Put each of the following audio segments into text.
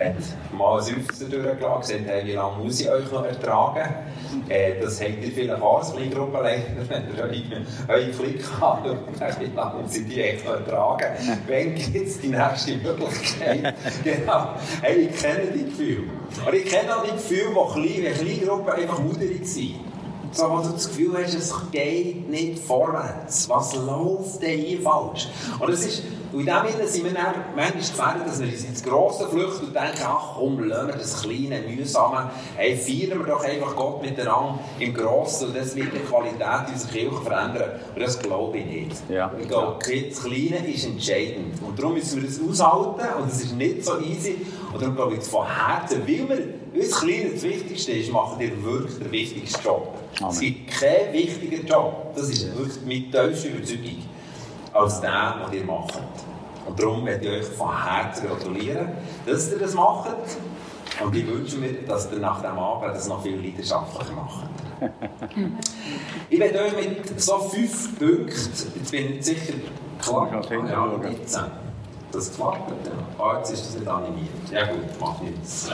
hat mal Seufzer durchgelassen, gesagt, hey, wie lange muss ich euch noch ertragen? Äh, das habt ihr vielleicht auch als Kleingruppenleiter, wenn ihr eure, eure Klick habt, wie lange muss ich die echt noch ertragen? Wenn gibt es die nächste Möglichkeit? genau. Hey, ich kenne die Gefühle. Aber ich kenne auch die Gefühle, wo kleine, Kleingruppen einfach mutig sind. So, wo du das Gefühl hast, es geht nicht vorwärts. Was läuft denn hier falsch? Und es ist und in dem Sinne sind wir dann manchmal gefährdet, dass wir uns ins Grosse flüchten und denken, ach komm, lassen wir das kleine, mühsame, hey, feiern wir doch einfach Gott miteinander im Grossen und das wird die Qualität unserer Kirche verändern. Und das glaube ich nicht. Ja. Ich glaube, das Kleine ist entscheidend. Und darum müssen wir das aushalten und es ist nicht so easy. Und darum glaube ich, von Herzen, weil wir, uns Kleine das Wichtigste ist, machen wir wirklich den wichtigsten Job. Amen. Es gibt keinen wichtigen Job. Das ist wirklich mit tiefster Überzeugung als der, den ihr macht. Und darum möchte ich euch von Herzen gratulieren, dass ihr das macht. Und ich wünsche mir, dass ihr nach dem Abend das noch viel leidenschaftlicher macht. ich werde euch mit so fünf Punkten, jetzt bin ich sicher, klar, hinten ja, schauen. 19. Das klappt, ja. Ah, jetzt ist das nicht animiert. Ja gut, macht nichts.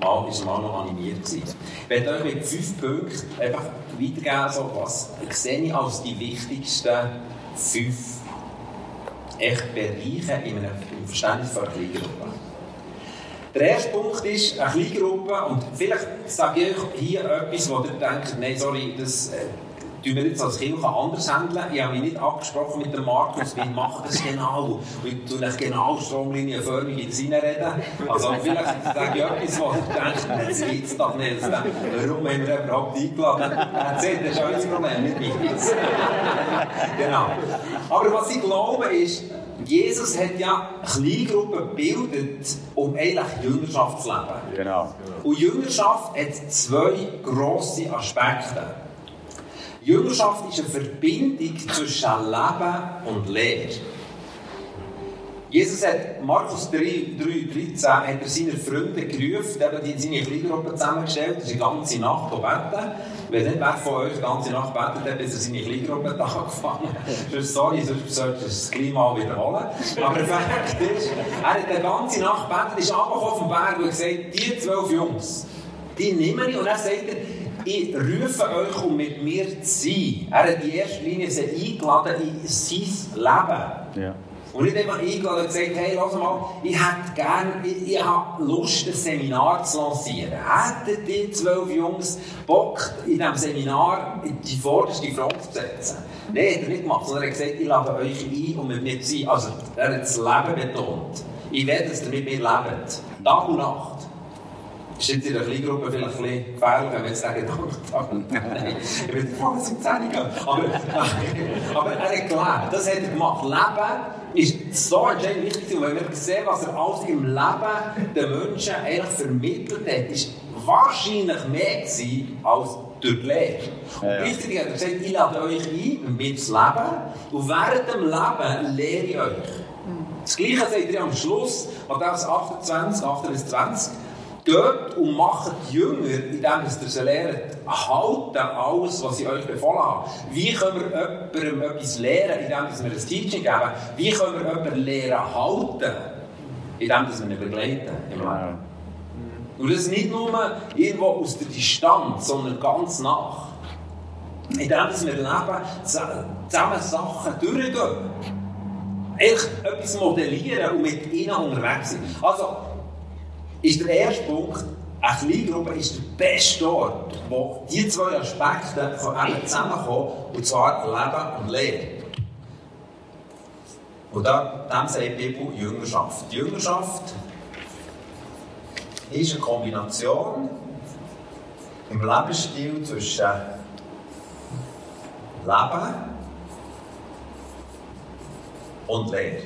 Mal ist mal noch animiert gewesen. Ich werde euch mit fünf Punkten einfach weitergeben, so was sehe ich als die wichtigsten fünf echt Bereiche in einem Verständnis von einer Kleingruppe. Der erste Punkt ist eine Kleingruppe und vielleicht sage ich euch hier etwas, wo ihr denkt, nein, sorry, das äh, tun wir jetzt als Kirche anders handeln. Ich habe mich nicht abgesprochen mit dem Markus, wie macht das genau? Und ich tue euch genau stromlinienförmig in das reinreden. Also vielleicht sage ich etwas, ihr denkt, nein, das geht's doch nicht. Warum haben wir überhaupt eingeladen? Das ist euer Problem, nicht meins. genau. Aber was ich glaube ist, Jesus hat ja Kleingruppen gebildet, um eigentlich Jüngerschaft zu leben. Genau. Und Jüngerschaft hat zwei grosse Aspekte. Jüngerschaft ist eine Verbindung zwischen Leben und Lehre. Jesus hat Markus 3, 3 13 hat er seine Freunde gerufen, die seine Kleingruppe zusammengestellt, das ist die ganze Nacht gebeten. Wenn nicht wer von euch die ganze Nacht betet hat, bis er seine Kleingruppe angefangen Sonst, sorry, sonst solltest du das mal wiederholen. Aber Fakt ist, er hat die ganze Nacht gebetet, ist runtergekommen vom Berg und hat gesagt, die zwölf Jungs, die nehme ich und dann sagt er, ich rufe euch, um mit mir zu sein. Er hat in erster Linie sie eingeladen in sein Leben. Ja. Und nicht einfach eingeladen und gesagt, hey, lass mal, ich hätte gerne, ich, ich habe Lust, ein Seminar zu lancieren. Hätten die zwölf Jungs Bock, in diesem Seminar in die vorderste Front zu setzen? Nein, hat er nicht gemacht, sondern er hat gesagt, ich lade euch ein, um mit mir zu sein. Also, er hat das Leben betont. Ich will, dass ihr mit mir lebt. Tag und Nacht. Ist in der Kleingruppe vielleicht ein bisschen gefährlich, wenn wir jetzt sagen, und Tag. Nein, ich will froh, dass ich in 10 gehen. Aber, aber er hat gelebt. Das hat er gemacht. Leben ist so entscheidend wichtig. Und wenn wir sehen, was er alles im Leben den Menschen eigentlich vermittelt hat, ist wahrscheinlich mehr gewesen als durch die Lehre. Und Ja, ja. gleichzeitig hat er gesagt, ich lade euch ein, mit zu leben. Und während dem Leben lehre ich euch. Das Gleiche sagt er am Schluss, Matthäus 28, 18 bis 20. Geht und macht Jünger, indem ihr sie lehrt, halten alles, was ich euch befohlen habe. Wie können wir jemandem etwas lehren, indem wir ein Teaching geben? Wie können wir jemanden lehren halten, indem wir ihn begleiten? im Leben? Genau. Und das nicht nur irgendwo aus der Distanz, sondern ganz nach. Indem dass wir leben, zusammen Sachen durchgehen. Echt etwas modellieren und mit ihnen unterwegs sind. Also, ist der erste Punkt, eine Kleingruppe ist der beste Ort, wo die zwei Aspekte zusammenkommen, und zwar Leben und Lehre. Und da, dem sagt die Bibel Jüngerschaft. Die Jüngerschaft ist eine Kombination im Lebensstil zwischen Leben und Lehre.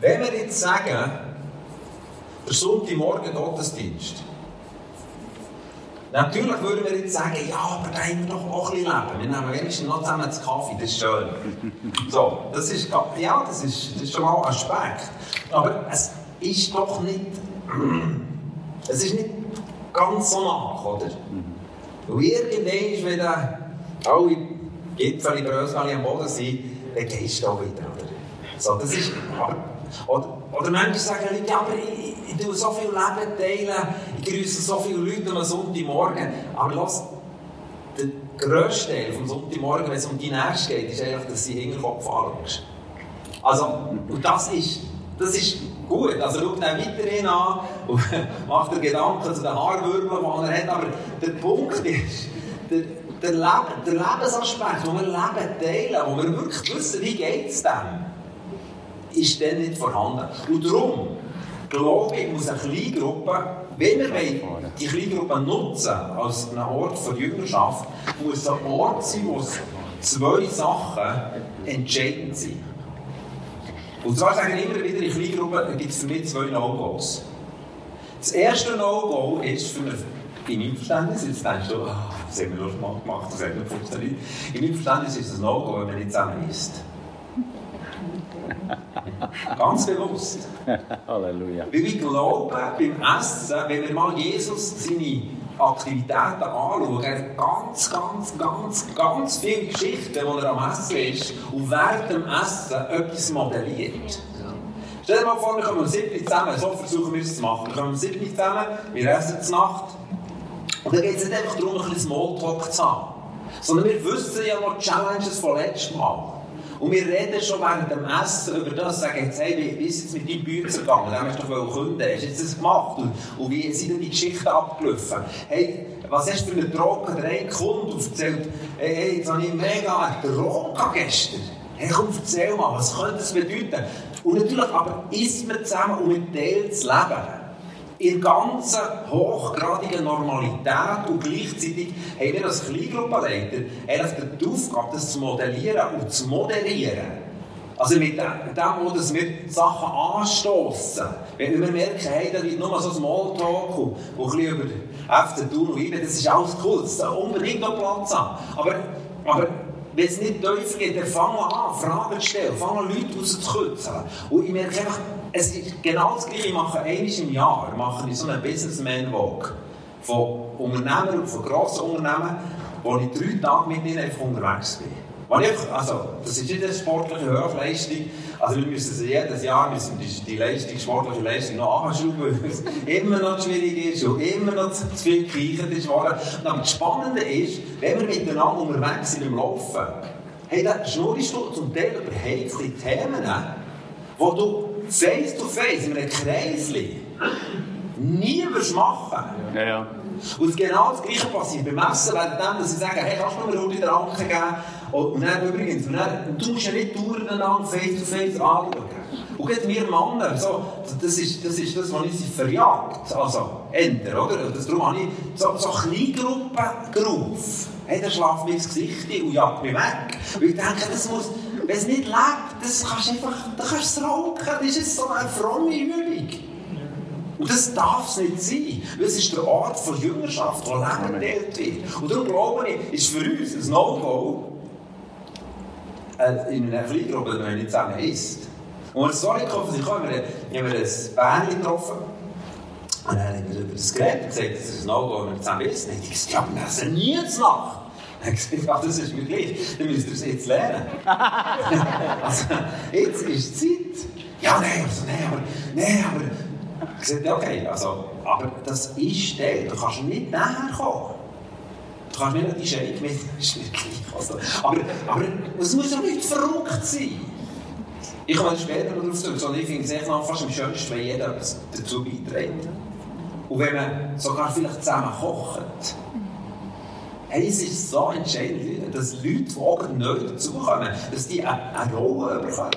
Wenn wir jetzt sagen, der Sonntagmorgen Gottesdienst, natürlich würden wir jetzt sagen, ja, aber da haben wir doch auch ein bisschen Leben. Wir nehmen wenigstens noch zusammen einen Kaffee, das ist schön. So, das ist, ja, das ist, das ist schon mal ein Aspekt. Aber es ist doch nicht, es ist nicht ganz so nach, oder? Und irgendwann, wenn dann alle Gipfel, Brösel am Boden sind, dann gehst du auch wieder, oder? So, das ist, oder, oder manchmal sagen Leute, ja, aber ich, ich, tue so viel Leben teilen, ich grüße so viele Leute am Sonntagmorgen. Aber lass, der grösste Teil vom Sonntagmorgen, wenn es um die Nächste geht, ist eigentlich, dass sie Hinterkopf anschaust. Also, und das ist, das ist gut. Also schau ihn weiterhin an und macht dir Gedanken zu den Haarwirbeln, die er hat. Aber der Punkt ist, der, der, Leben, der Lebensaspekt, wo wir Leben teilen, wo wir wirklich wissen, wie geht es dem, ist dann nicht vorhanden. Und darum glaube ich, muss eine Kleingruppe, wenn wir die Kleingruppe nutzen als einen Ort für Jüngerschaft, muss ein Ort sein, wo zwei Sachen entscheidend sind. Und zwar sagen immer wieder in Kleingruppen, gibt es für mich zwei No-Gos. Das erste No-Go ist für mich, in meinem Verständnis, jetzt denkst du, oh, das haben wir mal gemacht, das hat nicht funktioniert. In meinem Verständnis ist es ein No-Go, wenn man nicht zusammen isst. Ganz bewusst. Halleluja. Weil ich glaube, beim Essen, wenn wir mal Jesus seine Aktivitäten anschauen, er hat ganz, ganz, ganz, ganz viele Geschichten, die er am Essen ist und während dem Essen etwas modelliert. Stell dir mal vor, wir kommen um 7 zusammen, so versuchen wir es zu machen. Wir kommen um 7 zusammen, wir essen zur Nacht. Und dann geht es nicht einfach darum, ein bisschen Smalltalk zu haben, sondern wir wissen ja noch die Challenges von letztem Mal. Und wir reden schon während dem Essen über das, sagen jetzt, hey, wie ist es mit deinem Bücher gegangen? Den hast du doch künden, hast du jetzt das gemacht? Und, und wie sind denn die Geschichten abgelaufen? Hey, was hast du für eine Droge? Der eine Kunde erzählt, hey, hey, jetzt habe ich mega eine Droge gestern. Hey, komm, erzähl mal, was könnte das bedeuten? Und natürlich aber isst man zusammen und man teilt das Leben in ganzer hochgradigen Normalität und gleichzeitig haben wir als Kleingruppenleiter eigentlich die Aufgabe, das zu modellieren und zu moderieren. Also mit dem, dass wir Sachen anstoßen. Wenn wir merken, hey, da wird nur so Smalltalk und, und ein bisschen über FC Thun und IBE, das ist alles cool, das soll unbedingt noch Platz haben. Aber, aber wenn es nicht tiefer geht, dann fangen an, Fragen zu stellen, fangen Leute rauszukürzen. Und ich merke einfach, es ist genau das Gleiche. Ich mache einmal im Jahr mache ich so einen Businessman-Walk von Unternehmern, von grossen Unternehmen, wo ich drei Tage mit ihnen einfach unterwegs bin. Ich, also, das ist nicht eine sportliche Höchstleistung. Also wir müssen jedes Jahr müssen die, die Leistung, die sportliche Leistung noch anschrauben, weil es immer noch schwierig ist und immer noch zu, viel gekichert ist worden. Aber das Spannende ist, wenn wir miteinander unterwegs sind im Laufen, hey, dann schnurrst du zum Teil über heikle Themen, wo du face to face in einem Kreisli nie wirst machen. Ja, ja. Und genau das Gleiche passiert beim Essen, während dass sie sagen, hey, kannst du mir eine den Anken geben? Und dann übrigens, und dann, du musst ja nicht durcheinander face to face anschauen. Und gerade wir Männer, so, das, ist, das ist das, was ich sie verjagt. Also, ändern, oder? Das, darum habe ich so, so Kleingruppen gerufen. Hey, der schlaft mir ins Gesicht und jagt mich weg. Weil ich denke, das muss, wenn es nicht lebt, das kannst du einfach, da kannst du es rauchen. Das ist so eine fromme Übung. Und das darf es nicht sein. Weil es ist der Ort von Jüngerschaft, Leben geteilt wird. Und darum glaube ich, ist für uns ein No-Go, in einer Kleingruppe, wenn man nicht zusammen isst. Und gekommen sind, haben wir, haben wir ein Bärchen getroffen. Und dann haben wir über das geredet und gesagt, das ist ein No-Go, wenn wir zusammen essen. Und ich gesagt, ja, wir essen nie zu Nacht. Er hat gesagt, ja, das ist mir gleich, dann müsst ihr es jetzt lernen. also, jetzt ist die Zeit. Ja, nein, also, nein, aber, nein, aber. Ich sagte, okay, also, aber das ist Teil, du kannst nicht näher kommen. Du kannst nicht die Shake mit, ist mir gleich. Also, aber, aber es muss ja nicht verrückt sein. Ich komme später darauf zurück, sondern ich finde es echt fast am schönsten, wenn jeder dazu beiträgt. Und wenn man sogar vielleicht zusammen kocht. Hey, es ist so entscheidend, dass Leute, die auch neu dazukommen, dass die eine Rolle bekommen.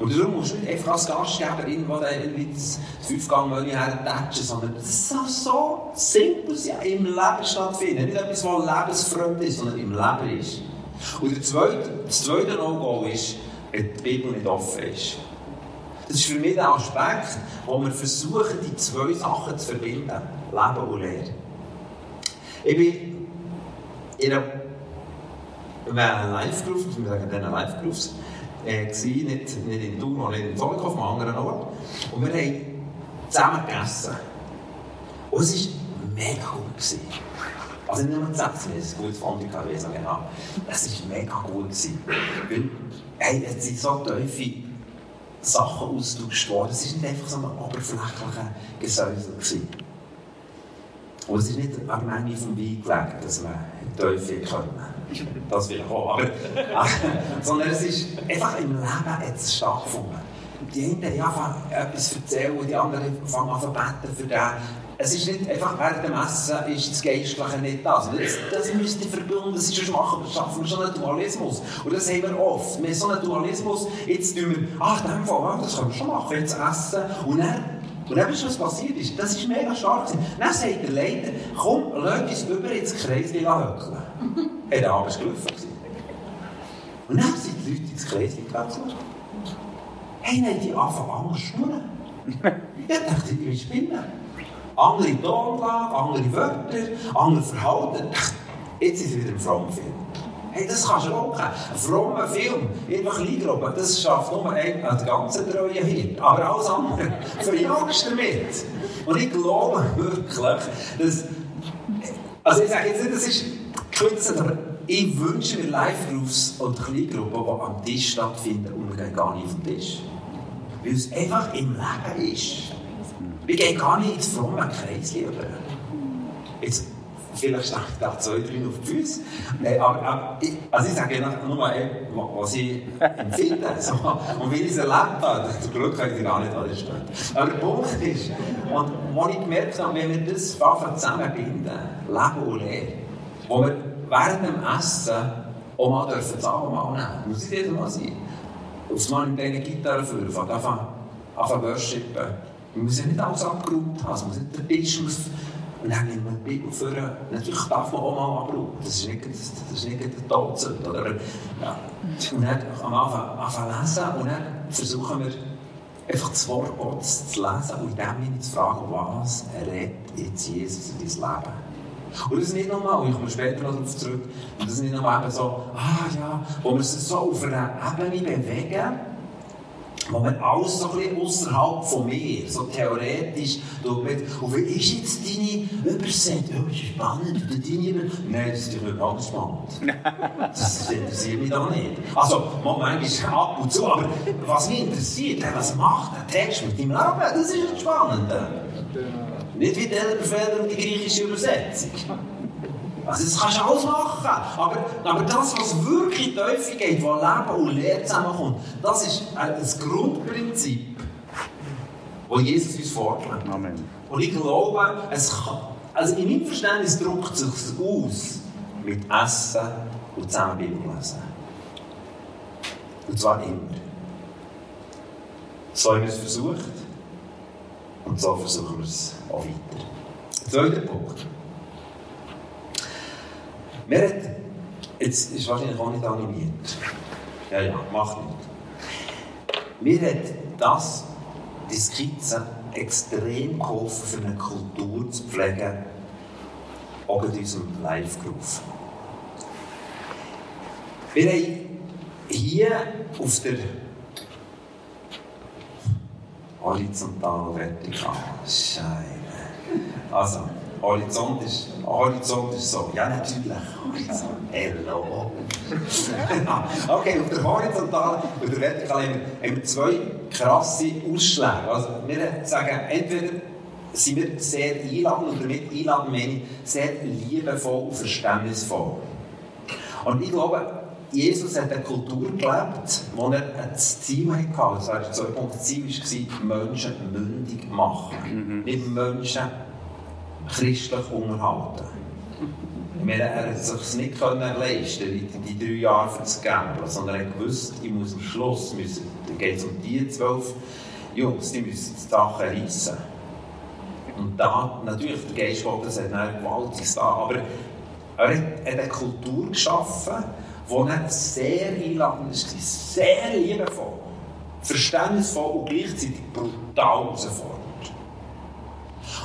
Und darum musst du nicht einfach als Gastgeberin, die dann irgendwie das Fünfgang-Menü hertatschen, sondern das soll so simpel sein, im Leben stattfinden. Nicht etwas, was lebensfremd ist, sondern im Leben ist. Und der zweite, das zweite No-Go ist, wenn die Bibel nicht offen ist. Das ist für mich der Aspekt, wo wir versuchen, die zwei Sachen zu verbinden. Leben und Lehre. Ich bin in einem Live-Beruf, wir sagen dann Live-Berufs, äh, nicht, nicht in Thun und nicht in Zollikow, an einem anderen Ort. Und wir haben zusammen gegessen. Und es war mega gut. Gewesen. Also nicht nur Essen, es war gut Fondue gewesen, genau. Es war mega gut. Gewesen. Weil, hey, es sind so tiefe Sachen austauscht worden. Es war nicht einfach so ein oberflächlicher Gesäusel. Gewesen. Und es ist nicht an der Menge vom Wein gelegen, dass man Teufel können. Das ich auch. Aber, sondern es ist einfach im Leben jetzt stattgefunden. Die einen haben etwas erzählen, die anderen fangen an zu beten für den. Es ist nicht einfach während dem Essen ist das Geistliche nicht da. Also das, das müsste verbunden sein, sonst machen wir, schaffen wir schon einen Dualismus. Und das haben wir oft. Wir haben so einen Dualismus, jetzt tun wir, ach, dem Fall, das können wir schon machen, jetzt essen. Und dann, und dann ist was passiert ist. Das ist mega stark. Dann sagt der Leiter, komm, lass uns über ins Kreisli höckeln. Hey, der Abend war gelaufen. Und dann sind die Leute ins Kreisli gewechselt. Hey, nein, die anfangen an zu schnurren. Ich dachte, ich bin spinnen andere Tonlage, andere Wörter, andere Verhalten. Jetzt ist es wieder ein frommer Film. Hey, das kannst du auch kennen. Ein frommer Film, einfach Kleingruppe, das schafft nur ein, der ganze treue Hirt. Aber alles andere verjagst du damit. Und ich glaube wirklich, dass. Also, ich sage jetzt nicht, das ist aber ich wünsche mir Live-Groups und Kleingruppen, die am Tisch stattfinden und wir gehen gar nicht auf den Tisch. Weil es einfach im Leben ist. Wir gehen gar nicht ins fromme Kreisli über. Jetzt, vielleicht stehe ich da zwei, drei auf die Füße. Aber, aber ich, also ich sage nur mal, was ich empfinde so, und wie ich es erlebt habe. Zum Glück kann ich gar nicht alles stehen. Aber der Punkt ist, und wo ich gemerkt habe, wenn wir das zusammenbinden, Leben und Lehre, wo wir während dem Essen auch mal dürfen das Abendmahl nehmen, muss ich jedes Mal sein. Aufs Mal in diesen Gitarre führen, anfangen, anfangen worshipen. Wir müssen nicht alles abgeräumt haben, es muss nicht der Tisch muss. Und dann nehmen wir die Bibel vor. Natürlich darf man auch mal abräumen. Das ist nicht, das, das ist nicht der Todsünde. Oder? Ja. Und dann am Anfang, Anfang lesen und dann versuchen wir einfach das Wort Gottes zu lesen und in dem Sinne zu fragen, was redet jetzt Jesus in dein Leben? Und das ist nicht nochmal, ich komme später noch darauf zurück, und das ist nicht nochmal so, ah ja, wo wir es so auf einer Ebene bewegen, wo man alles so ein bisschen außerhalb von mir, so theoretisch, und wie ist jetzt deine Übersetzung? Ja, ist spannend, oder deine Nein, das ist nicht ganz spannend. Das interessiert mich auch nicht. Also, manchmal ab und zu, aber was mich interessiert, was macht der Text mit deinem Leben? Das ist das Spannende. Nicht wie der Befehl und die griechische Übersetzung. Also das kannst du alles machen. Aber, aber das, was wirklich in die Teufel geht, wo Leben und Lehre zusammenkommt, das ist ein Grundprinzip, das Jesus uns fordert. Amen. Und ich glaube, es kann, also in meinem Verständnis drückt es sich aus mit Essen und zusammen Bibel lesen. Und zwar immer. So haben wir es versucht und so versuchen wir es auch weiter. Zweiter Punkt. Mir hat, jetzt ist wahrscheinlich auch nicht animiert. Ja, ja, macht nicht. Mir hat das, die Skizze, extrem geholfen, für eine Kultur zu pflegen, auch in unserem Live-Groove. Wir haben hier auf der horizontalen Vertikal, Scheibe. Also, Horizont ist, Horizont ist so. Ja, natürlich. Horizont. Hello. okay, auf der horizontalen und der vertikalen haben wir, haben wir zwei krasse Ausschläge. Also, wir sagen, entweder sind wir sehr einladend und damit einladend meine ich sehr liebevoll und verständnisvoll. Und ich glaube, Jesus hat eine Kultur gelebt, wo er ein Ziel hatte. Das war der zweite Punkt. Das Ziel war, Menschen mündig machen. Mhm. Nicht Menschen christlich unterhalten. Er hat es sich nicht können leisten die, die drei Jahre für das Gamblen, sondern er gewusst, ich muss am Schluss, müssen, da geht es um die zwölf Jungs, die müssen die Sachen reissen. Und da, natürlich, der Geist Gottes hat dann gewaltiges da, aber er hat eine Kultur geschaffen, die sehr einladend war, sehr liebevoll, verständnisvoll und gleichzeitig brutal herausfordernd.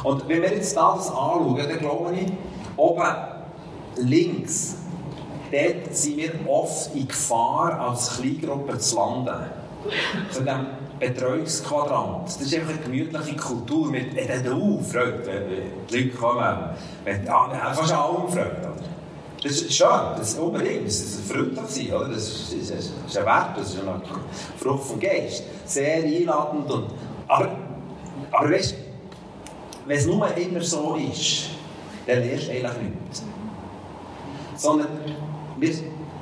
Und wenn wir jetzt das anschauen, dann glaube ich, oben links, dort sind wir oft in Gefahr, als Kleingruppe zu landen. Zu diesem Betreuungsquadrant. Das ist einfach eine gemütliche Kultur mit äh, du, Freude, die Leute kommen. Wenn, ah, fast alle Freude. Das ist schön, das ist unbedingt, das ist freundlich sein, oder? Das ist, das, ist, ein Wert, das ist eine Frucht vom Geist. Sehr einladend. Und, aber, aber weißt wenn es nur immer so ist, dann lernst du eigentlich nichts. Sondern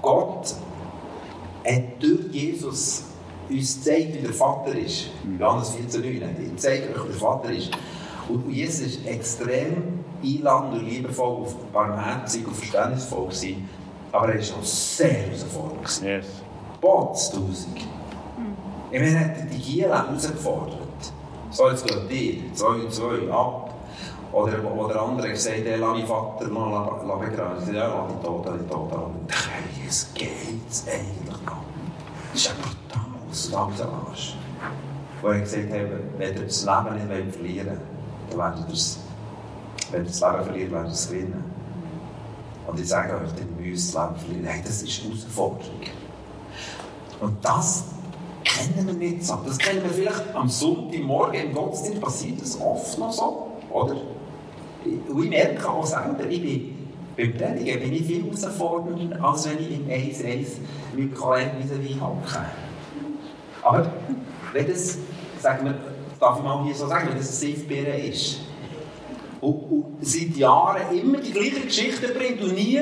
Gott hat durch Jesus uns gezeigt, wie der Vater ist. Johannes 14,9. Er zeigt euch, wie der Vater ist. Und Jesus ist extrem einladend und liebevoll, barmherzig und verständnisvoll gewesen. Aber er war auch sehr herausfordernd. Yes. Botztausend. Ich meine, er hat die Giela herausgefordert. So, jetzt geht die, zwei und zwei, ab. Oder, oder andere gesagt, hey, lass meinen Vater noch begraben. Ich sage, ja, lass ihn tot, lass ihn tot. Und ich dachte, hey, es geht eigentlich noch. Das ist ja brutal, was du da rauslässt. Wo er gesagt hat, wenn ihr das Leben nicht verlieren wollt, dann werdet ihr es, wenn ihr das Leben verliert, ihr es gewinnen. Und ich sage euch, dann müsst das Leben verlieren. Hey, das ist eine Herausforderung. Und das kennen wir nicht so. Das kennen wir vielleicht am Sonntagmorgen im Gottesdienst, passiert das oft noch so, oder? Und ich merke auch selber, ich bin beim Predigen bin ich viel herausfordernder, als wenn ich im 1-1 mit Kollegen vis-à-vis hocke. Aber wenn das, sagen wir, darf ich mal hier so sagen, wenn das ein Safe ist und, und seit Jahren immer die gleiche Geschichte bringt und nie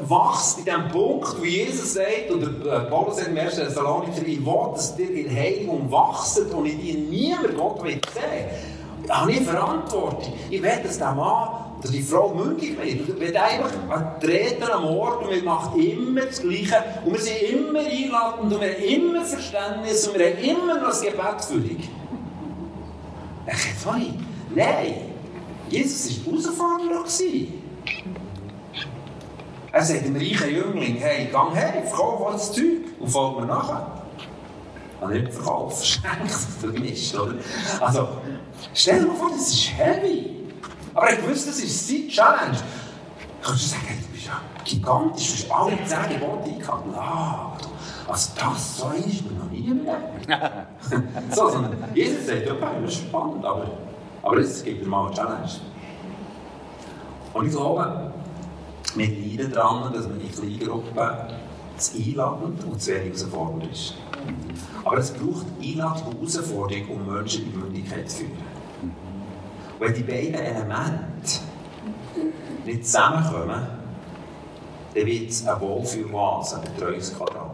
wachst in dem Punkt, wie Jesus sagt, oder äh, Paulus sagt im 1. Thessalonicher, ich will, dass ihr in Heiligung wachst und ich dir niemand Gott will sehen. Da habe ich Verantwortung. Ich will, dass der Mann oder die Frau mündig wird. Ich will einfach treten am Ort und wir machen immer das Gleiche. Und wir sind immer einladend und wir haben immer Verständnis und wir haben immer noch das Gebet für dich. Ich nein, Jesus war herausfordernd. Er sagt dem reichen Jüngling, hey, geh her, verkauf alles Zeug und folg mir nachher. habe nicht verkauft, schenkt für mich, oder? Also, stell dir mal vor, das ist heavy. Aber ich wusste, das ist seine Challenge. Kannst du sagen, hey, du bist ja gigantisch, du hast alle zehn Gebote eingehalten. Ah, also das so ist mir noch nie mehr. so, sondern Jesus sagt, ja, das ist spannend, aber, aber es gibt mal eine Challenge. Und ich glaube, wir leiden daran, dass man in Kleingruppen zu einladend und zu wenig herausfordernd ist. Aber es braucht Einladung und Herausforderung, um Menschen in die Mündigkeit zu führen. Wenn die beiden Elemente nicht zusammenkommen, dann wird es eine Wohlfühloase, ein Betreuungsquadrat.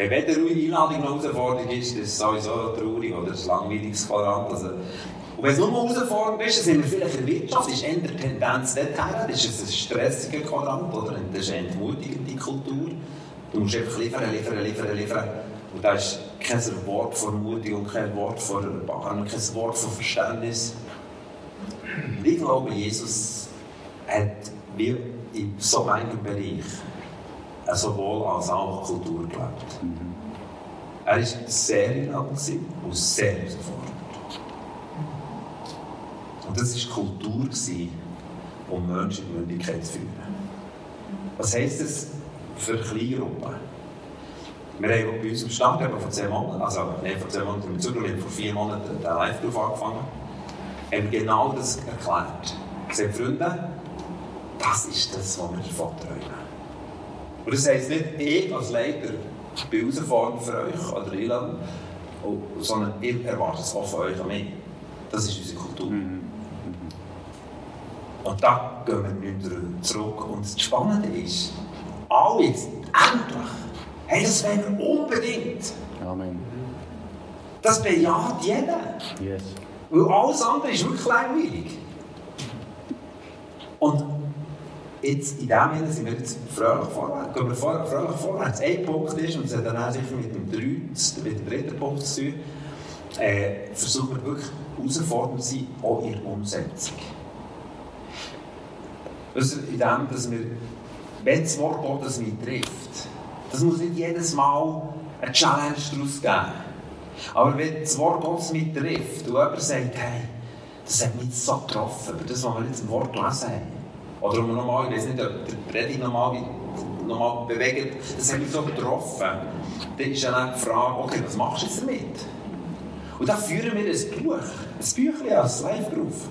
Wenn weder eine Einladung noch Herausforderung ist, ist sowieso traurig oder ein langweiliges Quadrat. Also, und wenn es nur herausfordernd ist, dann sind wir vielleicht in der Wirtschaft, ist eher die Tendenz dorthin, das ist ein stressiger Quadrant oder das ist eine entmutigende Kultur. Du musst einfach liefern, liefern, liefern, liefern. Und da ist kein Wort von Mutig kein Wort von Erbarmen, kein Wort von Verständnis. Ich glaube, Jesus hat wie in so einem Bereich sowohl als auch Kultur gelebt. Mhm. Er war sehr einladend und sehr herausfordernd. Und das war Kultur, um Menschen in die Mündigkeit zu führen. Was heisst das für Kleingruppen? Wir haben bei uns im Stand vor zehn Monaten, also nein, vor zehn Monaten, wir haben vor vier Monaten den Live-Beruf angefangen, haben genau das erklärt. Gesagt, Freunde, das ist das, was wir davon träumen. Und das heisst nicht, ich als Leiter bin herausfordernd für euch oder Irland, sondern ich erwarte es auch von euch an mich. Das ist unsere Kultur. Mhm. Und da gehen wir nicht zurück. Und das Spannende ist, alle jetzt, endlich, hey, das wollen wir unbedingt. Amen. Das bejaht jeder. Yes. Weil alles andere ist wirklich langweilig. Und jetzt, in dem Sinne sind wir jetzt fröhlich vorwärts. Gehen wir fröhlich vorwärts. Ein Punkt ist, und das hat dann auch sicher mit dem, dritten, mit dem dritten Punkt zu tun, äh, versuchen wir wirklich herausfordernd zu sein, auch in der Umsetzung. Also in dem, dass wir, wenn das Wort Gottes mich trifft, das muss nicht jedes Mal eine Challenge daraus geben. Aber wenn das Wort Gottes mich trifft und jemand sagt, hey, das hat mich so getroffen, über das, was wir jetzt im Wort gelesen haben. Oder nochmal, ich weiß nicht, ob der Predigt nochmal nochmal bewegt, das hat mich so getroffen. Dann ist dann die Frage, okay, was machst du jetzt damit? Und dann führen wir ein Buch, ein Büchlein als Live-Beruf,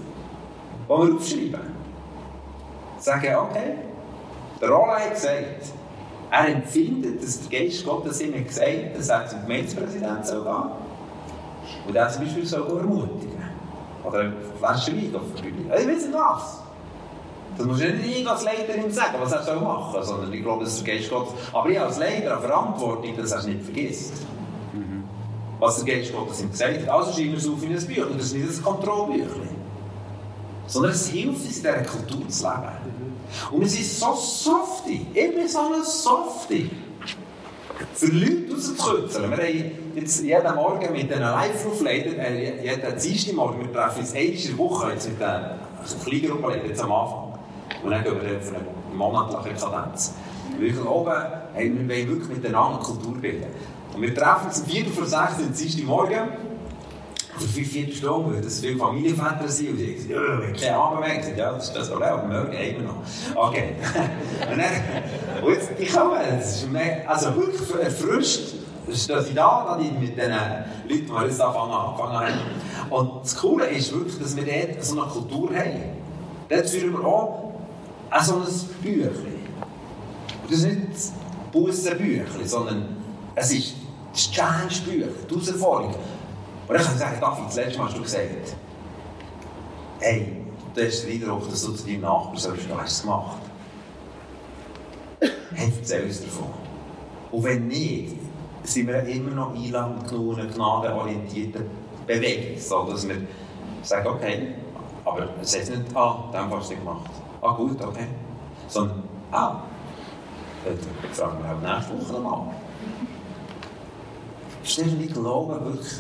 das wir aufschreiben. sagen, okay, der Roland hat gesagt, er empfindet, dass der Geist Gottes ihm gesagt hat, dass er zum Gemeindepräsidenten soll gehen Und er zum Beispiel soll ermutigen. Oder eine Flasche Wein verteidigen. Ich weiß nicht was. Das muss ich nicht als Leiter ihm sagen, was er soll machen soll, sondern ich glaube, dass der Geist Gottes... Aber ich als Leiter habe Verantwortung, dass er es nicht vergisst. Mhm. Was der Geist Gottes ihm gesagt hat. Also schreiben wir es auf in ein. Und das ist nicht ein Kontrollbüchlein. Sondern es hilft uns, in dieser Kultur zu leben. Und es ist so softy. Bin so ein Softy. Für Leute rauszukitzeln. Wir haben jetzt jeden Morgen mit den Live-Aufleitern, äh, jeden Dienstag Morgen, wir treffen uns einmal in der Woche jetzt mit den Kleingruppenleitern jetzt am Anfang. Und dann für eine monatliche Kadenz. Wir glauben, hey, wir wollen wirklich miteinander Kultur bilden. Und wir treffen uns um 4 vor 6 am Dienstag Morgen für fünf, vier Stunden, weil das viele Familienväter sind. Und die sagen, ja, wir keine Abend. Ich ja, das ist das Problem, aber morgen haben wir noch. Okay. und dann, und jetzt, die kommen, das ist mehr, also wirklich erfrischt, stehen sie da, dann mit den Leuten, die jetzt anfangen, angefangen haben. Und das Coole ist wirklich, dass wir dort so eine Kultur haben. Dort führen wir auch so ein Büchlein. Das ist nicht Bussenbüchlein, sondern es ist das Challenge-Büchlein, die Herausforderung. Und dann kann ich sagen, David, das letzte Mal hast du gesagt, hey, du hast den Eindruck, dass du zu deinem Nachbarn sollst, du hast es gemacht. Hey, erzähl uns davon. Und wenn nicht, sind wir immer noch einladend genug, eine gnadenorientierte Bewegung, so dass wir sagen, okay, aber es heißt nicht, ah, dann hast du nicht gemacht. Ah, gut, okay. Sondern, ah, dann fragen wir auch nächste Woche nochmal. Du, ich glaube wirklich,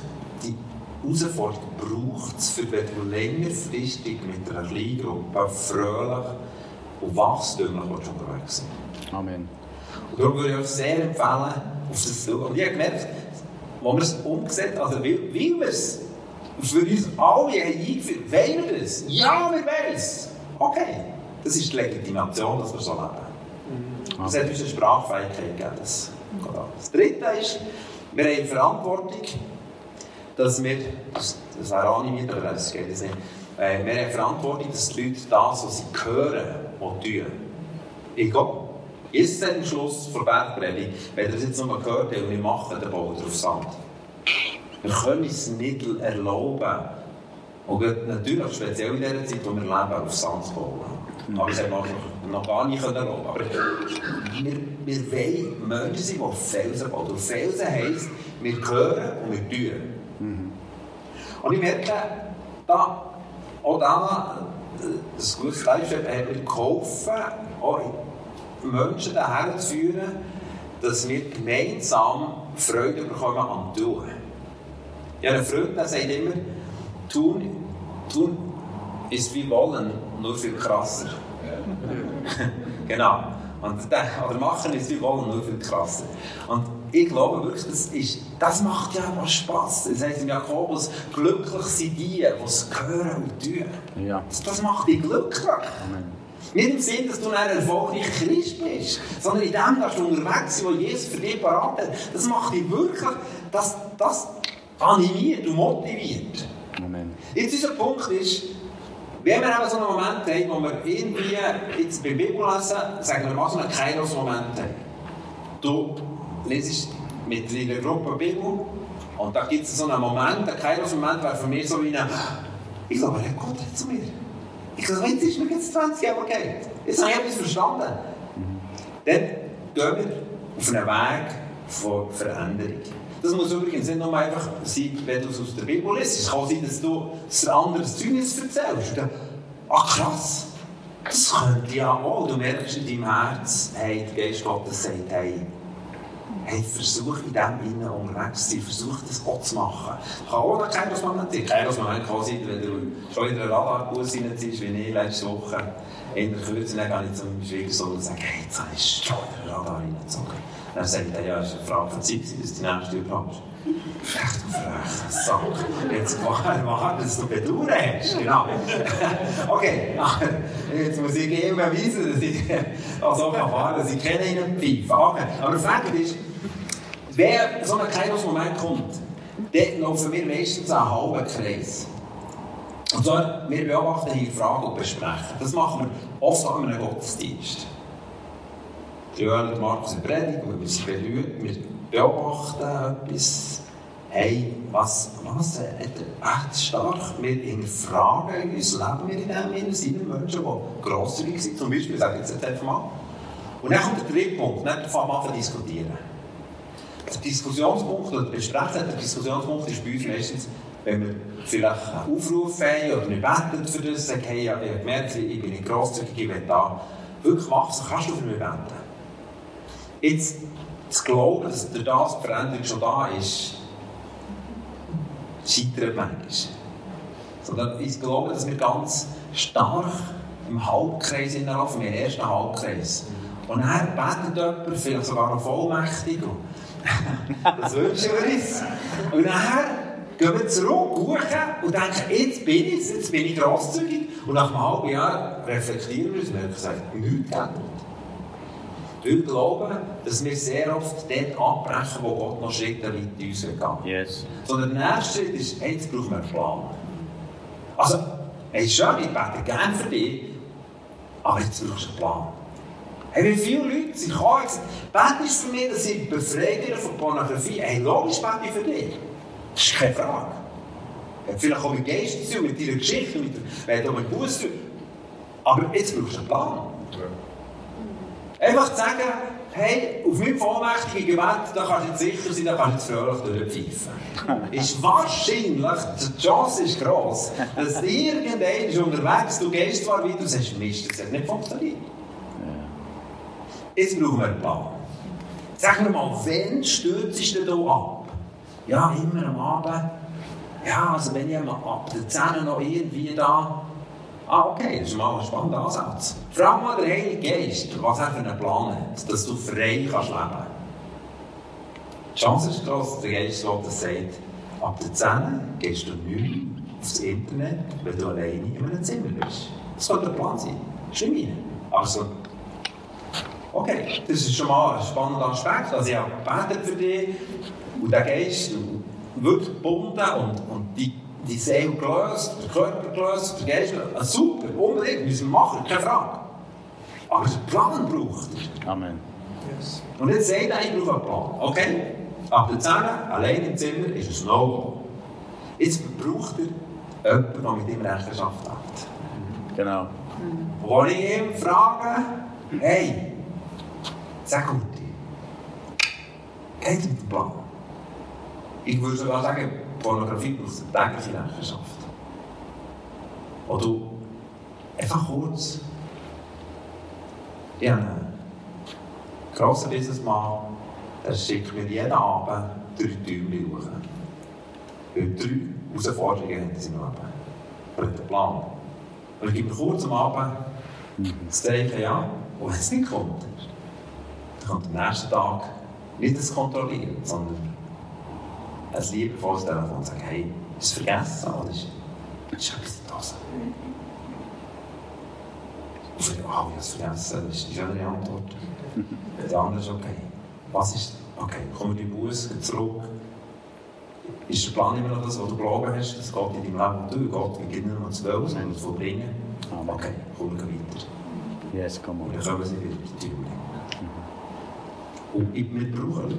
die Herausforderung braucht es, für wenn du längerfristig mit einer Kleingruppe fröhlich und wachstümlich unterwegs sein Amen. Und darum würde ich euch sehr empfehlen, auf das zu Und ich habe gemerkt, wo wir es umgesetzt haben, also weil, weil wir es für uns alle eingeführt haben, wollen wir das? Ja, wir wollen es. Okay. Das ist die Legitimation, dass wir so leben. Das hat uns eine Sprachfähigkeit gegeben. Das, das Dritte ist, wir haben Verantwortung, dass wir, das, das wäre animiert, aber das geht jetzt nicht, äh, wir haben Verantwortung, dass die Leute das, was sie hören, auch tun. Egal. Ist es am Schluss der Bergpredigt, wenn ihr das jetzt nochmal gehört habt und wir machen den Bau auf Sand. Wir können es nicht erlauben, und natürlich speziell in der Zeit, wo wir leben, auf Sand zu bauen. Aber das haben wir noch gar nicht erlauben Aber wir, wir wollen Menschen sein, die Felsen bauen. Und Felsen heisst, wir hören und wir tun. Mhm. Und ich merke, da, auch da, das gute Lifestyle hat mir geholfen, auch Menschen daher zu führen, dass wir gemeinsam Freude bekommen am Tun. Ich habe einen Freund, der sagt immer, tun, tun ist wie wollen, nur viel krasser. genau. Und der, oder machen ist wie wollen, nur viel krasser. Und ich glaube wirklich, das, ist, das macht ja auch Spass. Das heißt im Jakobus, glücklich sind die, die es hören und tun. Ja. Das, das macht dich glücklich. Amen. Nicht im Sinn, dass du ein erfolgreicher Christ bist, sondern in dem, dass du unterwegs bist, wo Jesus für dich parat hat. Das macht dich wirklich, das, das animiert und motiviert. Amen. Jetzt unser Punkt ist, wenn wir eben so einen Moment haben, wo wir irgendwie jetzt beim Bibellesen, sagen wir mal so einen Kairos-Moment haben. Du lesest mit deiner Gruppe Bibel und da gibt es so einen Moment, ein Kairos-Moment wäre für mich so wie ein, ich glaube, der Gott hat zu mir. Ich glaube, jetzt ist mir jetzt 20 Jahre geht. Jetzt habe ich etwas verstanden. Dann gehen wir auf einen Weg von Veränderung. Das muss übrigens nicht nur einfach sein, wenn du es aus der Bibel liest. Es kann sein, dass du ein anderes Zeugnis erzählst. Dann, ach krass, das könnte ja auch. Du merkst in deinem Herz, hey, der Geist Gottes sagt, hey, hey, versuch in dem Innen unterwegs zu sein, versuch das auch zu machen. Ich kann auch sein. Keiner Moment kann sein, wenn du schon in der Radarbus reinziehst, wie ich letzte Woche in der Kürze, gehe ich zum Schwiegersohn und sage, hey, jetzt habe ich schon in den Radar reingezogen. Dann sagt er, ja, es ist eine Frage von Zeit, du die nächste überkommst. Echt du frecher Sack. Jetzt warten, dass du Bedauern hast. Genau. okay, jetzt muss ich ihm beweisen, dass ich also kann fahren dass ich kenne ihn Pfeife. Okay. Aber der Fakt ist, wenn so ein kleiner Moment kommt, dann laufen wir meistens einen halben Kreis. Und zwar, wir beobachten hier Fragen und besprechen. Das machen wir oft an einem Gottesdienst. Hören Markus in Predigt wir sind berührt, wir beobachten etwas. Hey, was, was hat er echt stark? Wir hinterfragen uns, leben wir in dem Sinne, sind Menschen, die grosszügig sind, zum Beispiel, sage ich jetzt einfach mal. Und dann kommt der dritte Punkt, dann fangen wir an zu diskutieren. Der Diskussionspunkt oder besprechen, der Diskussionspunkt ist bei uns meistens, wenn wir vielleicht einen Aufruf haben oder wir beten für das, sagen, hey, ich habe gemerkt, ich bin nicht grosszügig, ich will da wirklich wachsen, kannst du für mich beten? Jetzt zu glauben, dass durch das die Veränderung schon da ist, scheitert manchmal. Sondern ich glaube, dass wir ganz stark im Halbkreis hinlaufen, im ersten Halbkreis. Und dann betet jemand, vielleicht sogar noch vollmächtig. das wünschen wir uns. Und dann gehen wir zurück, gucken und denken, jetzt bin ich jetzt bin ich grosszügig. Und nach einem halben Jahr reflektieren wir uns und merken, es hat nichts geändert. Wir glauben, dass wir sehr oft dort abbrechen, wo Gott noch Schritte weit in uns gehen Yes. Sondern der nächste Schritt ist, hey, jetzt brauchen wir einen Plan. Also, hey, schön, ich bete gerne für dich, aber jetzt brauchst du einen Plan. Hey, wie viele Leute sind gekommen und gesagt, betest für mich, dass ich befreit werde von Pornografie? Hey, logisch bete ich für dich. Das ist keine Frage. Vielleicht auch mit Geist zu mit deiner Geschichte, mit der, mit Buß. Aber jetzt brauchst du einen Plan. Einfach zu sagen, hey, auf meinem vollmächtigen Gebet, da kannst du jetzt sicher sein, da kannst du jetzt fröhlich durchpfeifen. ist wahrscheinlich, die Chance ist gross, dass irgendein ist unterwegs, du gehst zwar weiter, du sagst, Mist, das hat nicht funktioniert. Jetzt brauchen wir einen Plan. Sag mir mal, wann stürzt du da ab? Ja, immer am Abend. Ja, also wenn ich ab der 10 noch irgendwie da Ah, okay, das ist mal ein spannender Ansatz. Frag mal den Heiligen Geist, was er für einen Plan hat, dass du frei kannst leben kannst. Die Chance ist groß, dass der Geist Gottes sagt, ab der 10 gehst du nicht aufs Internet, wenn du alleine in einem Zimmer bist. Das soll der Plan sein. Stimmt. Also, okay, das ist schon mal ein spannender Aspekt. Also, ich habe für dich und der Geist wird gebunden und, und die Seele gelöst, der Körper gelöst, der Geist gelöst. Super, unbedingt, müssen wir machen, keine Frage. Aber der Plan braucht er. Amen. Yes. Und jetzt sagt er, ich brauche einen Plan. Okay, ab der 10 allein im Zimmer ist es No-Go. Jetzt braucht er jemanden, der mit ihm Rechenschaft hat. Genau. Wo ich ihm frage, hey, sag gut, geht mit dem Plan? Ich würde sogar sagen, Pornografie braucht eine tägliche Rechenschaft. Du einfach kurz. Ich habe einen grossen Businessmann, der schickt mir jeden Abend drei Träume durch. Weil drei Herausforderungen hat in seinem Leben. Er hat einen Plan. Und ich gebe mir kurz am Abend das Zeichen, ja, und wenn es nicht kommt, dann kommt am nächsten Tag nicht das Kontrollieren, sondern ein liebevolles Telefon und sagen, hey, ist es vergessen oder ist, in der Hose? Und ich oh, ich habe es vergessen, das ist die schönere Antwort. Der andere ist, okay, was ist, okay, kommen wir die Buß zurück. Ist der Plan immer noch das, was du glauben hast, dass Gott in deinem Leben tut? Gott, wir geben nur noch zwölf, sondern es vollbringen. Okay, kommen wir weiter. Yes, come Und on. dann kommen sie wieder, die Türen. Und ich- wir brauchen Leute,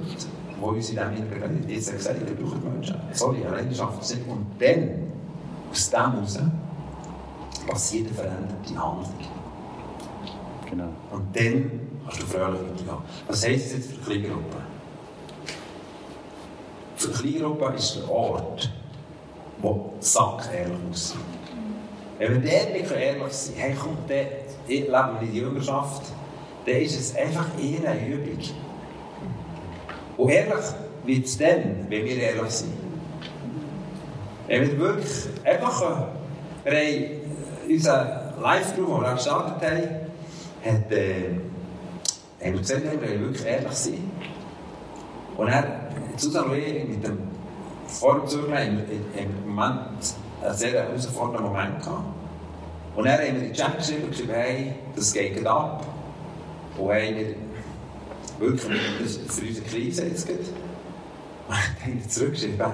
die uns in diesem Sinne begleiten. Jetzt ich gesagt, brauchen Menschen. Sorry, es nicht. Und dann, aus dem heraus, passiert eine veränderte Handlung. Genau. Und dann kannst du fröhlich weitergehen. Was heisst das jetzt für die Kleingruppe? Für die Kleingruppe ist der Ort, wo sackehrlich muss sein. Wenn wir dort nicht ehrlich sind, hey, komm, dann leben wir in die Jüngerschaft, dann ist es einfach eher eine Übung. Und ehrlich wird es dann, wenn wir ehrlich sind. Wenn wir wirklich einfach, äh, wir haben unseren Live-Group, den wir gestartet haben, hat, äh, haben wir gesagt, wir wirklich ehrlich sein. Und er, Susanne mit dem Vorzügler, wir im Moment einen sehr herausfordernden Moment gehabt. Und dann haben wir in den Chat geschrieben, hey, das geht ab. Und haben wir wirklich, das ist für unsere Krise jetzt geht. Und dann haben wir zurückgeschrieben,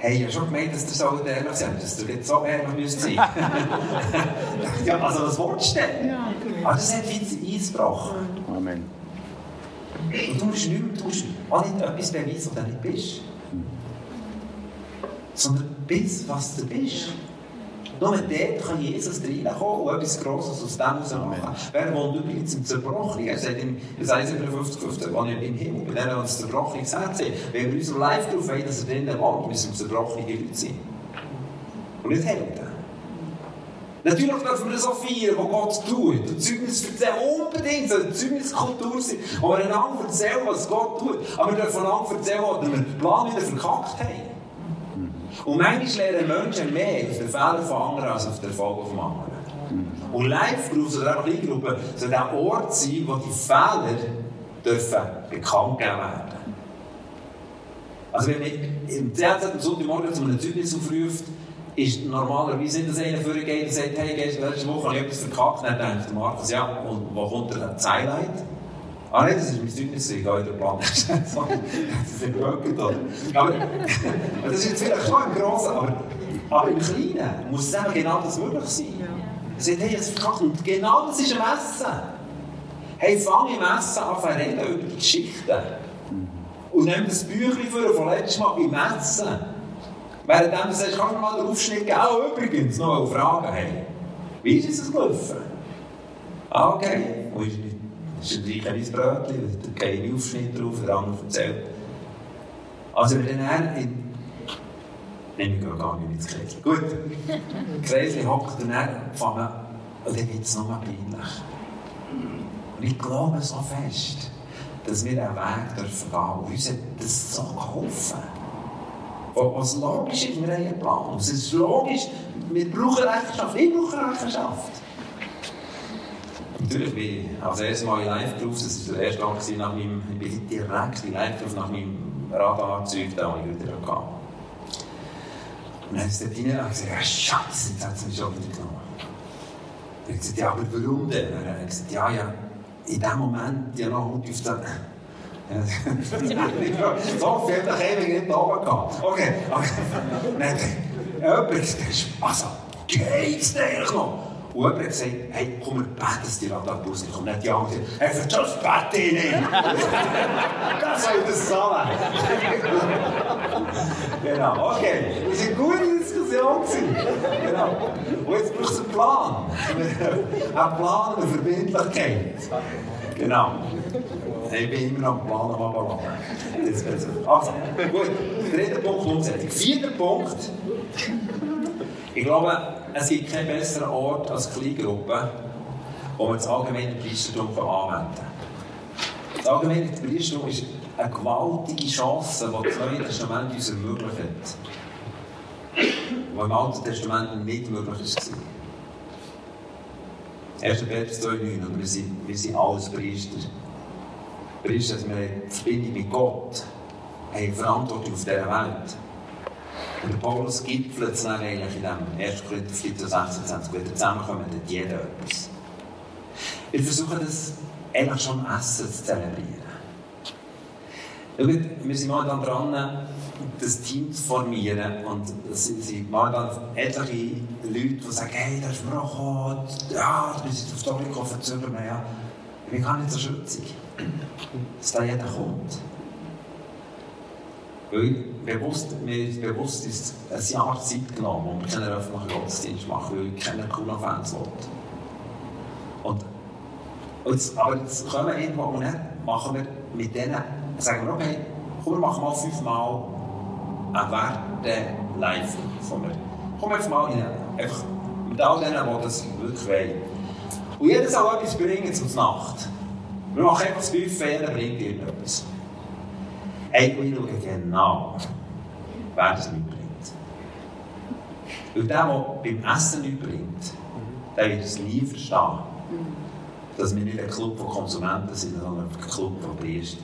Hey, ich habe schon gemeint, dass ihr so ehrlich seid, dass ihr jetzt so ehrlich müsst sein. ja, also was willst du denn? Ja, Aber das hat wie eingebrochen. Amen. Und du musst nicht mehr, du musst auch nicht etwas beweisen, was du nicht bist. Sondern bist, was du bist. Nur dort kann Jesus reinkommen und etwas Grosses aus dem heraus machen. Wer wohnt übrigens im Zerbrochenen? Er sagt in Jesaja 57, 15, wo ich im Himmel, bei denen, die das zerbrochene Gesetz haben. Wenn wir in unserem Live drauf wollen, dass er drinnen wohnt, müssen wir zerbrochene Leute sein. Und nicht Helden. Natürlich dürfen wir auch feiern, was Gott tut. Und Zeugnis erzählen unbedingt, soll Zeugniskultur sein, wo wir einander erzählen, was Gott tut. Aber wir dürfen einander erzählen, was wir den Plan wieder verkackt haben. Und manchmal lernen Menschen mehr auf den Fehlern von anderen als auf den Erfolg von anderen. Und Live-Groups oder auch Kleingruppen soll der Ort sein, wo die Fehler dürfen bekannt gegeben werden. Also wenn man im 10. Sonntagmorgen zu einem Zeugnis aufruft, ist normalerweise nicht, dass einer vorgeht und sagt, hey, letzte Woche habe ich etwas verkackt. Dann denkt Markus, ja, und wo kommt der Highlight? Ah nein, das ist mein ich gehe in den Plan. das ist nicht wirklich, oder? Aber das ist jetzt vielleicht schon im Grossen, aber, aber im Kleinen muss es eben genau das möglich sein. Er sagt, hey, es verkackt. Und genau das ist ein Messen. Hey, fang im Messen an zu reden über die Geschichten. Und nimm das Büchlein für von letztes Mal beim Messen. Während du sagst, kannst du mal den Aufschnitt geben? Oh, übrigens, noch eine Frage. Hey, wie ist es gelaufen? Ah, okay. Ist ein kleines Brötchen, da geht ein Aufschnitt drauf, der andere erzählt. Also wenn er in... Nein, wir gehen gar nicht ins Kreisli. Gut, Kreisli hockt und fangen und dann wird es nochmal peinlich. Und ich glaube so fest, dass wir einen Weg dürfen gehen. Und uns hat das so geholfen. Was logisch ist, wir haben einen Plan. Es ist logisch, wir brauchen Rechenschaft. Ich brauche Rechenschaft. Natürlich bin ich als erstes Mal in live drauf. Das war der erste Tag nach meinem, ich bin direkt in live drauf nach meinem Radarzeug, da wo ich wieder hatte. Und dann ist der rein und gesagt, ja, Scheiße, jetzt hat es mich schon wieder genommen. Und ich gesagt, ja, aber warum denn? Und er hat gesagt, ja, ja, in dem Moment, ja, noch auf den... so viel hat er ewig nicht oben gehabt. Okay, okay. Dann hat er gesagt, also, geht's eigentlich noch? Und jemand hat gesagt, hey, komm, wir beten, dass die Radarbus nicht kommt. Nicht die andere gesagt, hey, für das bete ich nicht. das soll das so Genau, okay. Das war eine gute Diskussion. Genau. Und jetzt braucht es einen Plan. Ein Plan und eine Verbindlichkeit. Genau. Ich bin immer am Plan am Abbauen. Also, gut. Dritter Punkt, Umsetzung. Vierter Punkt. Ich glaube, es gibt keinen besseren Ort als Kleingruppe, wo man das allgemeine Priestertum anwenden kann. Das allgemeine Priestertum ist eine gewaltige Chance, die das Neue Testament uns ermöglicht. Die im Alten Testament nicht möglich war. 1. Petrus 2,9 wir sind, wir sind alles Priester. Priester, dass wir eine Verbindung mit Gott haben, Verantwortung auf dieser Welt. Und Paulus gipfelt es dann eigentlich in dem 1. Korinther 14, 26, wenn wir zusammenkommen, hat jeder etwas. Wir versuchen das eigentlich schon Essen zu zelebrieren. wir sind momentan dran, das Team zu formieren. Und es sind momentan etliche Leute, die sagen, hey, da ist mir auch gekommen, ja, du bist auf Story gekommen, verzögern wir, ja. Ich bin nicht so schützig, dass da jeder kommt. Weil bewusst, mir bewusst ist ein Jahr Zeit genommen, wo wir keinen öffentlichen Gottesdienst machen, weil ich keine coolen Fans will. Und, jetzt, aber jetzt kommen wir irgendwo und dann machen wir mit denen, sagen wir, okay, komm, wir machen mal fünfmal einen Werte live von mir. Komm jetzt mal rein, einfach mit all denen, die das wirklich wollen. Und jeder soll etwas bringen zur Nacht. Wir machen das Buffet, jeder bringt irgendetwas. Hey, ich schaue genau, wer das nicht bringt. Weil der, der beim Essen nicht bringt, der wird es nie verstehen. Dass wir nicht ein Club von Konsumenten sind, sondern ein Club von Priester.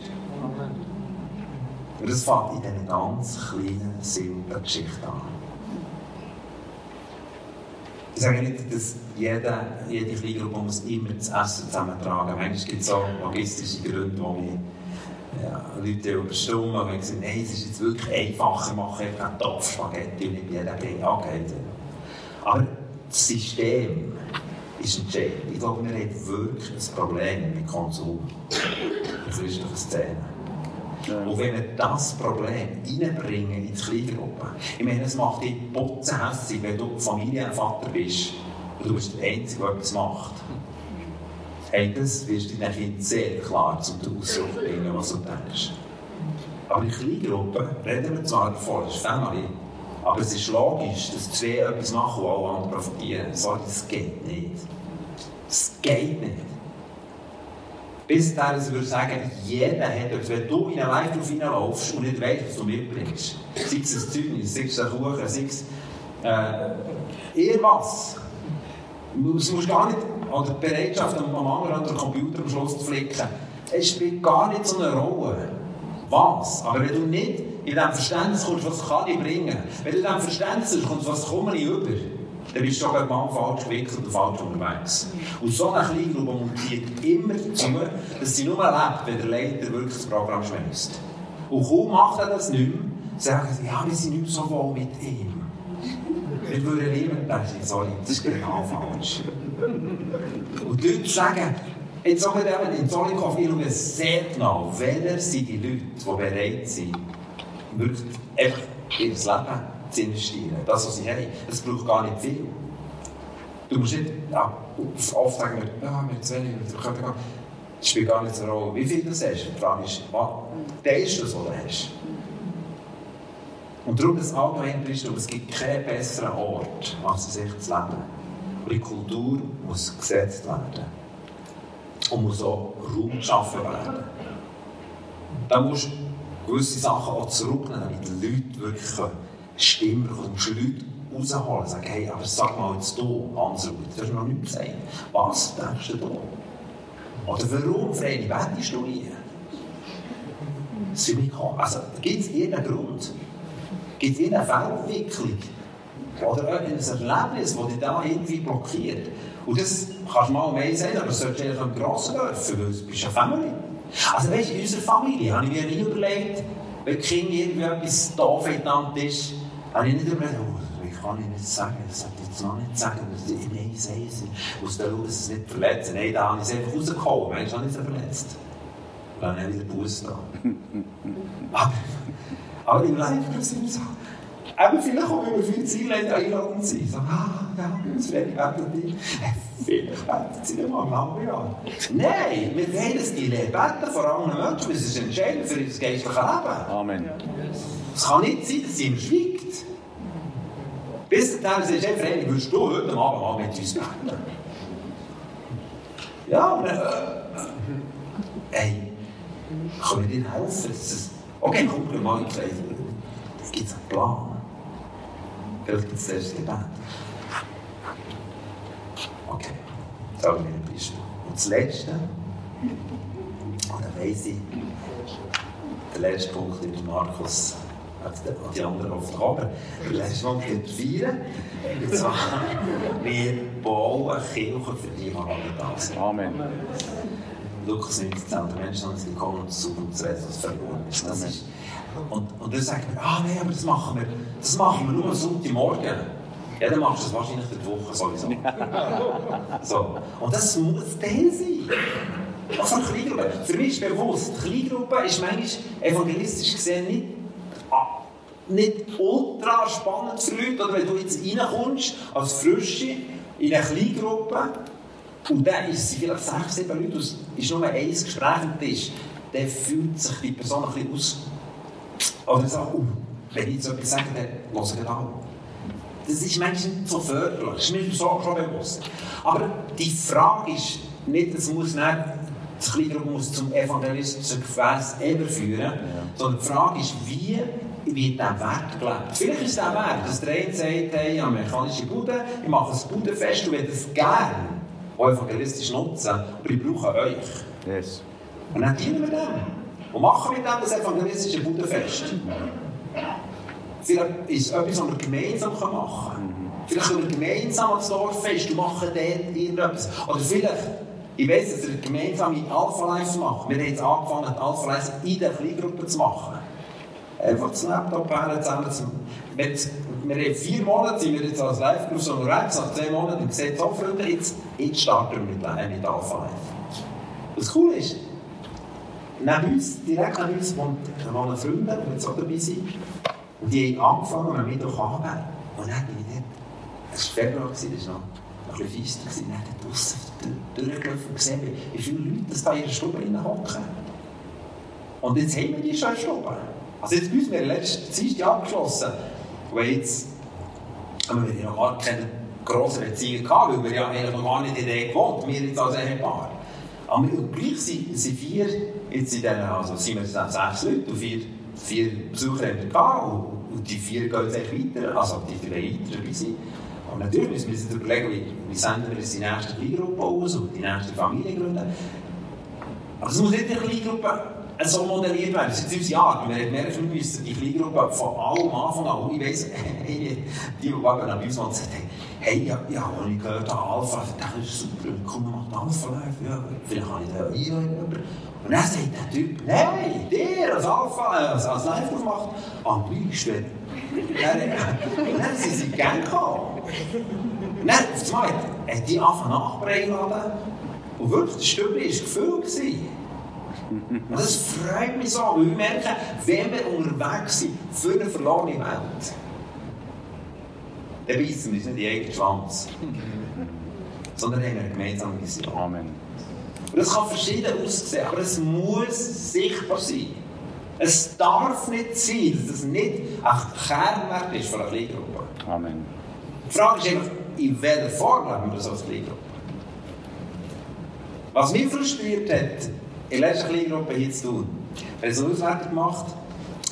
Und das fängt in diesen ganz kleinen, simplen Geschichten an. Ich sage nicht, dass jede, jede Kleingruppe immer das Essen zusammentragen muss. Manchmal gibt es auch logistische Gründe, die ja, Leute überstimmen und gesagt, nein, es ist jetzt wirklich einfacher, machen einfach einen Topf Spaghetti und nicht jeder Brei angehen. Aber das System ist entscheidend. Ich glaube, wir haben wirklich ein Problem mit Konsum. Das ist doch Szene. Ja. Und wenn wir das Problem reinbringen in die Kleingruppe, ich meine, es macht dich putzenhässig, wenn du Familienvater bist und du bist der Einzige, der etwas macht. Das wirst du deinen Kindern sehr klar zum Ausdruck bringen, was du denkst. Aber in Kleingruppen reden wir zwar davon, das ist Family, aber es ist logisch, dass zwei etwas machen und alle anderen profitieren. Sorry, das geht nicht. Das geht nicht. Bis dahin, ich würde sagen, jeder hat etwas. Wenn du in einen Live reinlaufst und nicht weißt, was du mitbringst, sei es ein Zeugnis, sei es ein Kuchen, sei es äh, irgendwas. Du musst gar nicht, oder die Bereitschaft am anderen an den Computer am Schluss zu flicken, es spielt gar nicht so eine Rolle. Was? Aber wenn du nicht in diesem Verständnis kommst, was kann ich bringen, wenn du in diesem Verständnis kommst, was komme ich über, dann bist du schon mal falsch gewickelt und falsch unterwegs. Und so eine Kleingruppe montiert immer zu, dass sie nur erlebt, wenn der Leiter wirklich das Programm schmeißt. Und kaum macht er das nicht mehr, sagen sie, ja, wir sind nicht so wohl mit ihm. Wir würden lieber, sorry, das ist genau falsch. Und die Leute sagen, Jetzt sagen wir in Zollikow, ich schaue sehr genau, wer sind die Leute, die bereit sind, wirklich einfach ihr Leben zu investieren. Das, was sie haben, das braucht gar nicht viel. Du musst nicht, ja, oft sagen wir, ja, wir zu wenig, wir können gar das spielt gar nicht so eine Rolle, wie viel du hast. Die Frage ist, was, ist das, was du hast. Und darum das allgemeine Christum, es gibt keinen besseren Ort, als sich zu leben. Und die Kultur muss gesetzt werden und muss auch Raum geschaffen werden. Da musst du gewisse Sachen auch zurücknehmen, damit die Leute wirklich Stimmen bekommen. Du musst Leute rausholen und sagen, hey, aber sag mal jetzt du, Hans-Ruth, du hast noch nichts gesagt. Was denkst du da? Oder warum, Vreni, bettest du nie? Also, gibt es irgendeinen Grund? Gibt es irgendeine Fehlentwicklung? Oder ein Erlebnis, das dich da irgendwie blockiert? Und das kannst du mal mehr sagen, aber das solltest du eher im Grossen dürfen, weil du bist eine Family. Also weißt du, in unserer Familie habe ich mir nie überlegt, wenn Kind irgendwie etwas doof miteinander ist, habe ich nicht überlegt, oh, ich kann ich nicht sagen, das sollte ich jetzt noch nicht sagen, nein, ich sehe es, ich muss da schauen, dass es nicht verletzt Nein, da habe ich es einfach rausgehauen, Mensch, habe ich es verletzt. Dann habe ich wieder Buß da. aber, aber im Live ist es so. Eben vielleicht auch, wir viele Ziele einladen sind. So, ah, ja, das wäre ich dabei. Vielleicht beten sie nicht mal im halben Jahr. Nein, wir wollen das die beten vor anderen Menschen. Das ist entscheidend für unser geistliches Leben. Amen. Es kann nicht sein, dass sie ihm schweigt. Bis dahin sagst du, Freddy, willst du heute Abend mal mit uns beten? Ja, und dann, äh, hey, kann ich dir helfen? Okay, komm, mal die Kleidung. Es gibt einen Plan. Es das erste Gebet. Okay, sagen wir ein Beispiel. Und das Letzte, und dann weiss ich, der letzte Punkt ist Markus die anderen oft aber der letzte Punkt wird feiern. Und zwar, wir bauen Kirche für die, da sind. Amen. Lukas 19, der Menschen haben sie kommen und zu reden, was verloren ist. Das ist und, und dann sagt man, ah nein, aber das machen wir, das machen wir nur am Sonntagmorgen. Ja, dann machst du das wahrscheinlich in der Woche sowieso. so. Und das muss Teil sein. Also eine Kleingruppe. Für mich ist bewusst, Kleingruppe ist manchmal evangelistisch gesehen nicht, ah, nicht ultra spannend für Leute. Oder wenn du jetzt reinkommst, als Frische, in eine Kleingruppe, und dann ist sie vielleicht sechs, sieben Leute, es ist nur ein Gespräch am Tisch, dann fühlt sich die Person ein bisschen aus oder so, uh, wenn ich so etwas sage, dann höre ich an. Das ist manchmal nicht so förderlich, das ist mir so schon bewusst. Aber die Frage ist nicht, es muss nicht, das muss zum evangelistischen Gefäß überführen, ja. sondern die Frage ist, wie wird dieser Wert gelebt? Vielleicht ist der Wert, dass der eine sagt, hey, mechanische Bude, ich mache ein Budenfest und will das gerne evangelistisch nutzen, aber ich brauche euch. Yes. Und dann dienen wir dem. Und machen mit dem das evangelistische Budenfest. Vielleicht ist es etwas, was wir gemeinsam machen können. Vielleicht können wir gemeinsam ans Dorffest und machen dort irgendetwas. Oder vielleicht Ich weiss, dass wir gemeinsame Alpha Lives machen. Wir haben jetzt angefangen, die Alpha Lives in der Kleingruppe zu machen. Einfach das Laptop her, zusammen zu... Wir, wir haben vier Monate, sind wir jetzt als Live-Gruppe unterwegs, nach zwei Monaten, und gesagt, so Freunde, jetzt, jetzt starten wir mit, mit Alpha Live. Was cool ist, neben uns, direkt neben uns, wohnen, wohnen Freunde, die jetzt auch dabei sind. Und die haben angefangen am Mittwoch anzunehmen. Und dann bin ich dort, es war Februar, das war noch ein bisschen feister, und dann dort draussen durchgelaufen und gesehen, wie viele Leute das da in ihrer Stube hocken. Und jetzt haben wir die schon in der Stube. Also jetzt bei uns, wir letztes Dienstag abgeschlossen. Und jetzt haben wir noch gar keine grossen Beziehungen gehabt, weil wir ja eigentlich noch gar nicht in der gewohnt, wir jetzt als Ehepaar. Aber gleich sind, sind vier, jetzt in diesen, also sind wir sechs Leute und vier, vier Besucher haben wir gehabt und, und die vier gehen jetzt weiter, also die drei weiter dabei sind. Aber natürlich müssen wir uns überlegen, wie, wie senden wir jetzt die nächste Kleingruppe aus und die nächste Familie gründen. Aber es muss nicht eine Kleingruppe so modelliert werden. Das ist unsere Art. Wir merken, wir müssen die Kleingruppe von allem Anfang an, ich weiss, die, die Wagen an uns und sagen, hey, ja, ja, habe ich gehört, Alpha, das ist super, komm, mach den Alpha live, ja, vielleicht habe ich den einhören. Und dann sagt der Typ, nein, der als Alpha, äh, als, als Live gemacht, am liebsten. Und dann sind sie gern gekommen. Und dann, auf die angefangen nachbringen und wirklich, das Stück war gefüllt. Und das freut mich so, weil wir merken, wenn wir unterwegs sind für eine verlorene Welt, dann beißen wir uns nicht in den eigenen Schwanz. Sondern haben wir eine gemeinsame Vision. Amen. Und das kann verschieden aussehen, aber es muss sichtbar sein. Es darf nicht sein, dass das nicht ein Kernwert ist von einer Kleingruppe. Amen. Die Frage ist einfach, in welcher Form haben wir das als Kleingruppe? Was mich frustriert hat, in der letzten Kleingruppe hier zu tun, haben so eine Auswertung gemacht,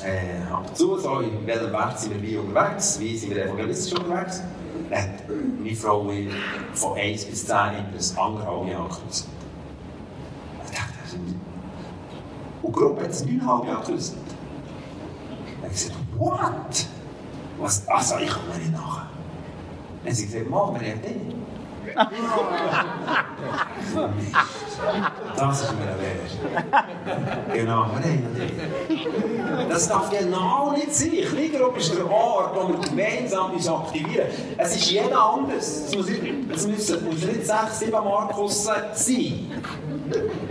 äh, ab zu, so, in welchem Wert sind wir wie unterwegs, wie sind wir evangelistisch unterwegs. Dann hat meine Frau von 1 bis 10 in das anderthalb Jahre gekürzt. Ich dachte, das sind... Und die Gruppe hat es 9,5 Jahre gekürzt. Dann habe ich gesagt, what? Was? Also, ich komme nicht nachher. Dann haben sie gesagt, Mann, wir haben den. Das ist mir wert. Genau. Das darf genau nicht sein. Kleingruppe ist der Ort, wo wir gemeinsam uns aktivieren. Es ist jeder anders. Es müssen, muss nicht sechs, sieben Markus sein.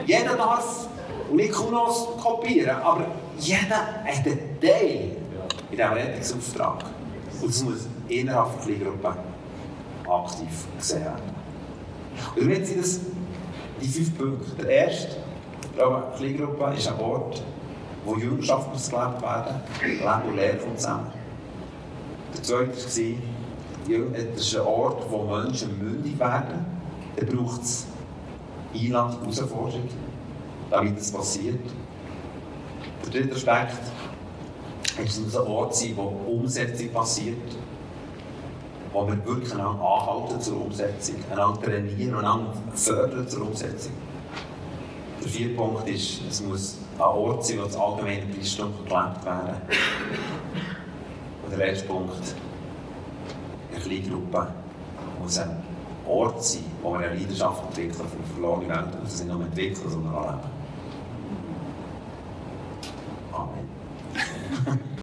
Jeder darf und nicht Kunos kopieren, aber jeder hat einen Teil in diesem Rettungsauftrag. Und es muss innerhalb der Kleingruppe aktiv gesehen werden. Und jetzt sind das die fünf Punkte. Der erste, die Kleingruppe, ist ein Ort, wo Jüngerschaft muss gelebt werden, Leben und Lehre kommt zusammen. Der zweite war, das ist ein Ort, wo Menschen mündig werden. Da braucht es Einladung, Herausforderung, damit das passiert. Der dritte Aspekt, es muss ein Ort sein, wo Umsetzung passiert wo wir wirklich einander anhalten zur Umsetzung, einander trainieren einander fördern zur Umsetzung. Der vierte Punkt ist, es muss ein Ort sein, wo das allgemeine Christentum gelebt werden Und der letzte Punkt, eine Kleingruppe muss ein Ort sein, wo wir eine Leidenschaft entwickeln für eine verlorene Welt, und das nicht nur entwickeln, sondern anleben. Amen.